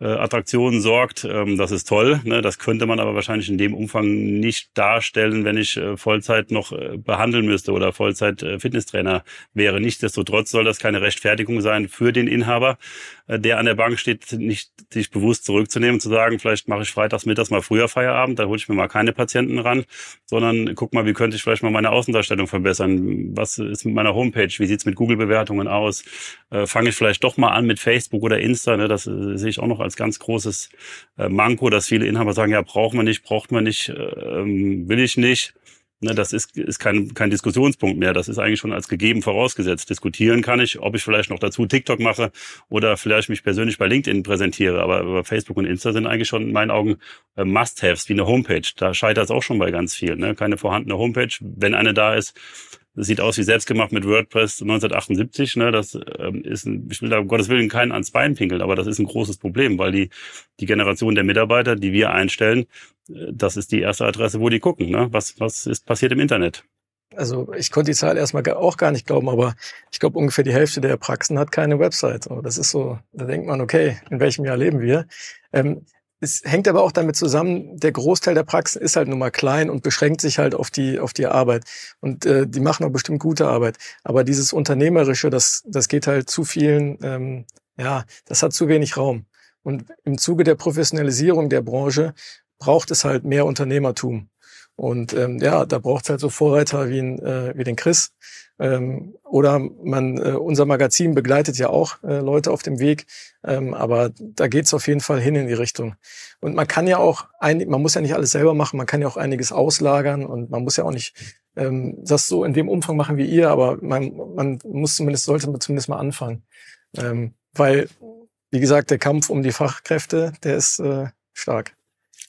äh, Attraktionen sorgt. Ähm, das ist toll. Ne? Das könnte man aber wahrscheinlich in dem Umfang nicht darstellen, wenn ich äh, Vollzeit noch äh, behandeln müsste oder Vollzeit äh, Fitnesstrainer wäre. Nichtsdestotrotz soll das keine Rechtfertigung sein für den Inhaber, der an der Bank steht, nicht sich bewusst zurückzunehmen, zu sagen, vielleicht mache ich freitags mittags mal früher Feierabend, da hole ich mir mal keine Patienten ran, sondern guck mal, wie könnte ich vielleicht mal meine Außendarstellung verbessern? Was ist mit meiner Homepage? Wie sieht's mit Google-Bewertungen aus? Äh, Fange ich vielleicht doch mal an mit Facebook oder Insta? Ne? Das äh, sehe ich auch noch als ganz großes äh, Manko, dass viele Inhaber sagen, ja, braucht man nicht, braucht man nicht, äh, will ich nicht. Ne, das ist, ist kein, kein Diskussionspunkt mehr. Das ist eigentlich schon als gegeben vorausgesetzt. Diskutieren kann ich, ob ich vielleicht noch dazu TikTok mache oder vielleicht mich persönlich bei LinkedIn präsentiere. Aber, aber Facebook und Insta sind eigentlich schon in meinen Augen äh, Must-Haves wie eine Homepage. Da scheitert es auch schon bei ganz vielen. Ne? Keine vorhandene Homepage. Wenn eine da ist, sieht aus wie selbstgemacht mit WordPress 1978. Ne? Das ähm, ist, ein, ich will da um Gottes Willen keinen ans Bein pinkeln, aber das ist ein großes Problem, weil die, die Generation der Mitarbeiter, die wir einstellen, das ist die erste Adresse, wo die gucken. Ne? Was, was ist passiert im Internet? Also ich konnte die Zahl erstmal auch gar nicht glauben, aber ich glaube ungefähr die Hälfte der Praxen hat keine Website. Das ist so, da denkt man, okay, in welchem Jahr leben wir? Ähm, es hängt aber auch damit zusammen, der Großteil der Praxen ist halt nun mal klein und beschränkt sich halt auf die, auf die Arbeit. Und äh, die machen auch bestimmt gute Arbeit. Aber dieses Unternehmerische, das, das geht halt zu vielen, ähm, ja, das hat zu wenig Raum. Und im Zuge der Professionalisierung der Branche braucht es halt mehr Unternehmertum. Und ähm, ja, da braucht es halt so Vorreiter wie, ein, äh, wie den Chris. Ähm, oder man, äh, unser Magazin begleitet ja auch äh, Leute auf dem Weg, ähm, aber da geht es auf jeden Fall hin in die Richtung. Und man kann ja auch, ein, man muss ja nicht alles selber machen, man kann ja auch einiges auslagern und man muss ja auch nicht ähm, das so in dem Umfang machen wie ihr, aber man, man muss zumindest, sollte man zumindest mal anfangen. Ähm, weil, wie gesagt, der Kampf um die Fachkräfte, der ist äh, stark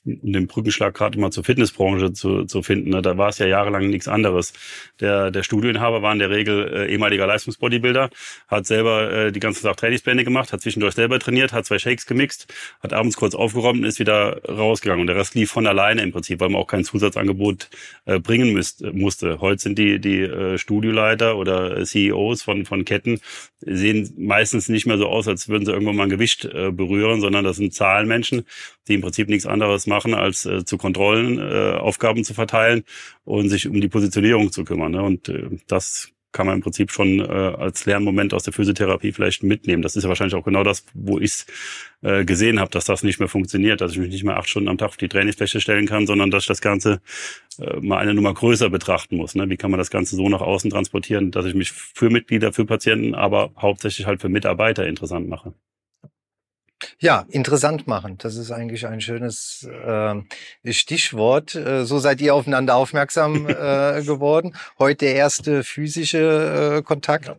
um den Brückenschlag gerade mal zur Fitnessbranche zu, zu finden. Ne? Da war es ja jahrelang nichts anderes. Der, der Studioinhaber war in der Regel äh, ehemaliger Leistungsbodybuilder, hat selber äh, die ganze Tag Trainingspläne gemacht, hat zwischendurch selber trainiert, hat zwei Shakes gemixt, hat abends kurz aufgeräumt und ist wieder rausgegangen. Und der Rest lief von alleine im Prinzip, weil man auch kein Zusatzangebot äh, bringen müsst, musste. Heute sind die, die äh, Studioleiter oder CEOs von, von Ketten sehen meistens nicht mehr so aus, als würden sie irgendwann mal ein Gewicht äh, berühren, sondern das sind Zahlenmenschen, die im Prinzip nichts anderes machen, als äh, zu Kontrollen, äh, Aufgaben zu verteilen und sich um die Positionierung zu kümmern. Ne? Und äh, das kann man im Prinzip schon äh, als Lernmoment aus der Physiotherapie vielleicht mitnehmen. Das ist ja wahrscheinlich auch genau das, wo ich es äh, gesehen habe, dass das nicht mehr funktioniert, dass ich mich nicht mehr acht Stunden am Tag auf die Trainingsfläche stellen kann, sondern dass ich das Ganze äh, mal eine Nummer größer betrachten muss. Ne? Wie kann man das Ganze so nach außen transportieren, dass ich mich für Mitglieder, für Patienten, aber hauptsächlich halt für Mitarbeiter interessant mache. Ja, interessant machen. Das ist eigentlich ein schönes äh, Stichwort. So seid ihr aufeinander aufmerksam äh, geworden. Heute der erste physische äh, Kontakt.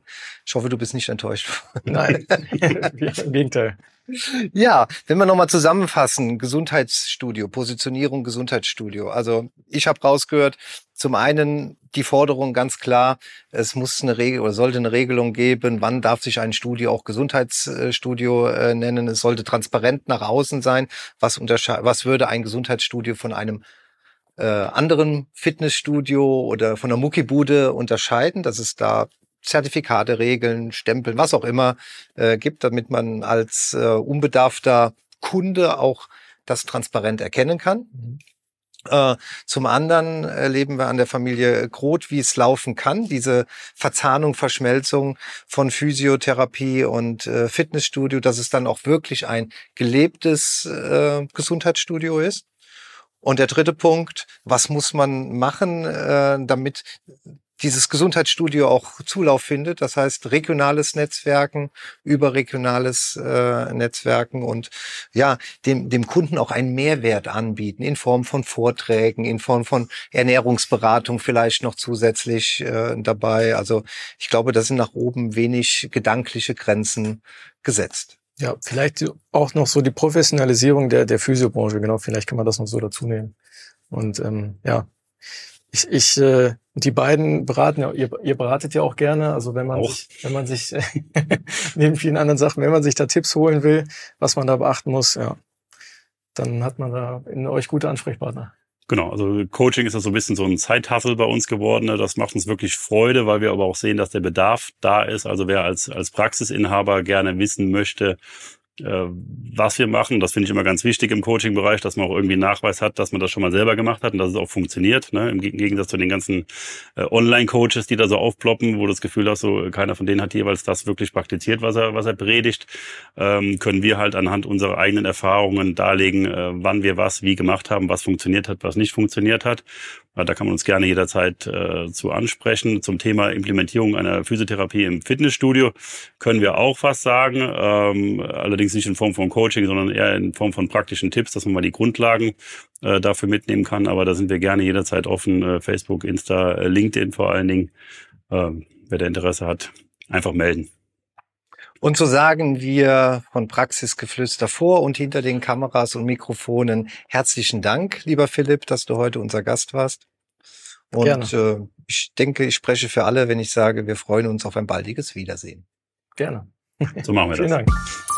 Ich hoffe, du bist nicht enttäuscht. Nein, im Gegenteil. Ja, wenn wir nochmal zusammenfassen, Gesundheitsstudio, Positionierung Gesundheitsstudio. Also ich habe rausgehört, zum einen die Forderung ganz klar, es muss eine Regel oder sollte eine Regelung geben, wann darf sich ein Studio auch Gesundheitsstudio äh, nennen. Es sollte transparent nach außen sein. Was, was würde ein Gesundheitsstudio von einem äh, anderen Fitnessstudio oder von der Muckibude unterscheiden, dass es da Zertifikate, Regeln, Stempeln, was auch immer äh, gibt, damit man als äh, unbedarfter Kunde auch das transparent erkennen kann. Mhm. Äh, zum anderen erleben wir an der Familie Groth, wie es laufen kann, diese Verzahnung, Verschmelzung von Physiotherapie und äh, Fitnessstudio, dass es dann auch wirklich ein gelebtes äh, Gesundheitsstudio ist. Und der dritte Punkt, was muss man machen, äh, damit dieses Gesundheitsstudio auch Zulauf findet. Das heißt regionales Netzwerken, überregionales äh, Netzwerken und ja, dem, dem Kunden auch einen Mehrwert anbieten in Form von Vorträgen, in Form von Ernährungsberatung vielleicht noch zusätzlich äh, dabei. Also ich glaube, da sind nach oben wenig gedankliche Grenzen gesetzt. Ja, vielleicht auch noch so die Professionalisierung der, der Physiobranche, genau, vielleicht kann man das noch so dazu nehmen. Und ähm, ja, ich, ich äh, die beiden beraten ja, ihr, ihr beratet ja auch gerne. Also wenn man auch. sich, wenn man sich neben vielen anderen Sachen, wenn man sich da Tipps holen will, was man da beachten muss, ja, dann hat man da in euch gute Ansprechpartner. Genau, also Coaching ist ja so ein bisschen so ein Zeithassel bei uns geworden. Ne? Das macht uns wirklich Freude, weil wir aber auch sehen, dass der Bedarf da ist. Also wer als, als Praxisinhaber gerne wissen möchte, was wir machen. Das finde ich immer ganz wichtig im Coaching-Bereich, dass man auch irgendwie Nachweis hat, dass man das schon mal selber gemacht hat und dass es auch funktioniert. Ne? Im Gegensatz zu den ganzen äh, Online-Coaches, die da so aufploppen, wo du das Gefühl hast, so keiner von denen hat jeweils das wirklich praktiziert, was er, was er predigt, ähm, können wir halt anhand unserer eigenen Erfahrungen darlegen, äh, wann wir was wie gemacht haben, was funktioniert hat, was nicht funktioniert hat. Da kann man uns gerne jederzeit äh, zu ansprechen. Zum Thema Implementierung einer Physiotherapie im Fitnessstudio können wir auch was sagen. Ähm, allerdings allerdings nicht in Form von Coaching, sondern eher in Form von praktischen Tipps, dass man mal die Grundlagen äh, dafür mitnehmen kann. Aber da sind wir gerne jederzeit offen. Äh, Facebook, Insta, äh, LinkedIn vor allen Dingen. Äh, wer da Interesse hat, einfach melden. Und so sagen wir von Praxisgeflüster vor und hinter den Kameras und Mikrofonen herzlichen Dank, lieber Philipp, dass du heute unser Gast warst. Und äh, ich denke, ich spreche für alle, wenn ich sage, wir freuen uns auf ein baldiges Wiedersehen. Gerne. So machen wir Vielen das. Dank.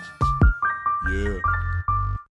Yeah.